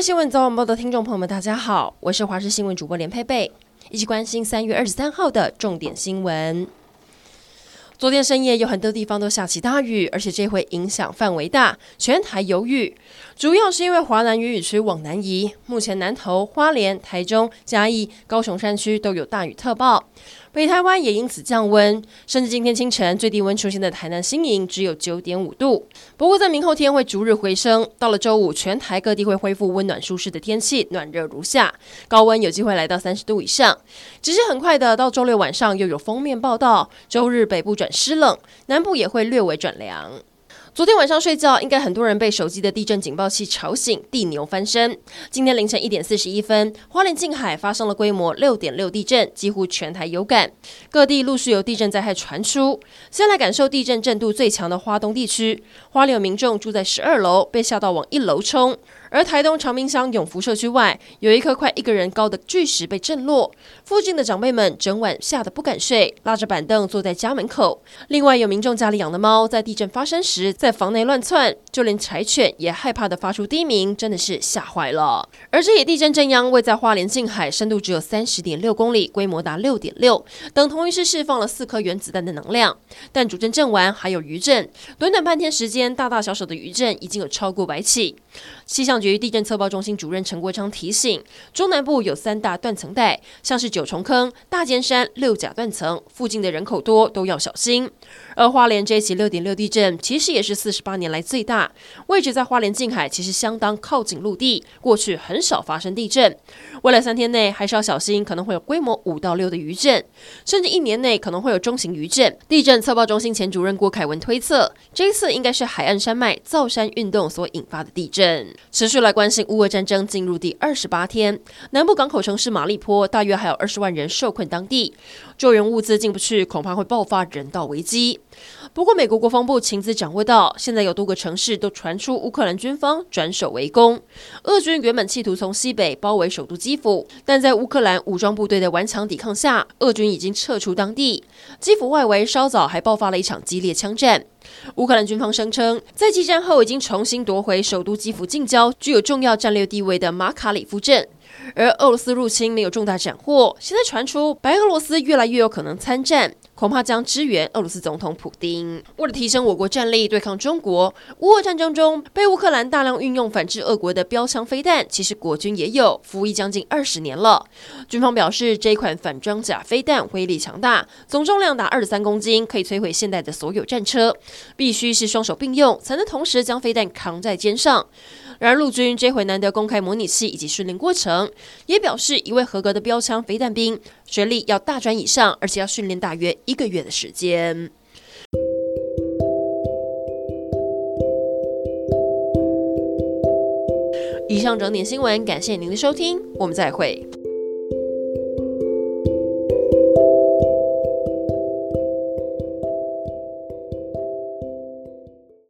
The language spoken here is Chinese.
新闻早晚报的听众朋友们，大家好，我是华视新闻主播连佩佩，一起关心三月二十三号的重点新闻。昨天深夜有很多地方都下起大雨，而且这回影响范围大，全台有雨。主要是因为华南云雨区往南移，目前南投、花莲、台中、嘉义、高雄山区都有大雨特报。北台湾也因此降温，甚至今天清晨最低温出现的台南新营只有九点五度。不过在明后天会逐日回升，到了周五全台各地会恢复温暖舒适的天气，暖热如夏，高温有机会来到三十度以上。只是很快的到周六晚上又有封面报道，周日北部转湿冷，南部也会略微转凉。昨天晚上睡觉，应该很多人被手机的地震警报器吵醒，地牛翻身。今天凌晨一点四十一分，花莲近海发生了规模六点六地震，几乎全台有感，各地陆续有地震灾害传出。先来感受地震震度最强的花东地区，花莲民众住在十二楼，被吓到往一楼冲。而台东长滨乡永福社区外，有一颗快一个人高的巨石被震落，附近的长辈们整晚吓得不敢睡，拉着板凳坐在家门口。另外，有民众家里养的猫在地震发生时在房内乱窜，就连柴犬也害怕的发出低鸣，真的是吓坏了。而这也地震震央位在花莲近海，深度只有三十点六公里，规模达六点六，等同于是释放了四颗原子弹的能量。但主震震完还有余震，短短半天时间，大大小小的余震已经有超过百起。气象局地震测报中心主任陈国昌提醒，中南部有三大断层带，像是九重坑、大尖山、六甲断层，附近的人口多，都要小心。而花莲这起六点六地震，其实也是四十八年来最大，位置在花莲近海，其实相当靠近陆地，过去很少发生地震。未来三天内还是要小心，可能会有规模五到六的余震，甚至一年内可能会有中型余震。地震测报中心前主任郭凯文推测，这一次应该是海岸山脉造山运动所引发的地震。持续来关心乌俄战争进入第二十八天，南部港口城市马利坡大约还有二十万人受困当地，救援物资进不去，恐怕会爆发人道危机。不过，美国国防部情资掌握到，现在有多个城市都传出乌克兰军方转守为攻。俄军原本企图从西北包围首都基辅，但在乌克兰武装部队的顽强抵抗下，俄军已经撤出当地。基辅外围稍早还爆发了一场激烈枪战。乌克兰军方声称，在激战后已经重新夺回首都基辅近郊具有重要战略地位的马卡里夫镇。而俄罗斯入侵没有重大斩获，现在传出白俄罗斯越来越有可能参战。恐怕将支援俄罗斯总统普丁。为了提升我国战力对抗中国，乌俄战争中被乌克兰大量运用反制俄国的标枪飞弹，其实国军也有服役将近二十年了。军方表示，这一款反装甲飞弹威力强大，总重量达二十三公斤，可以摧毁现代的所有战车，必须是双手并用才能同时将飞弹扛在肩上。然而陆军这回难得公开模拟器以及训练过程，也表示一位合格的标枪飞弹兵学历要大专以上，而且要训练大约一个月的时间。以上整点新闻，感谢您的收听，我们再会。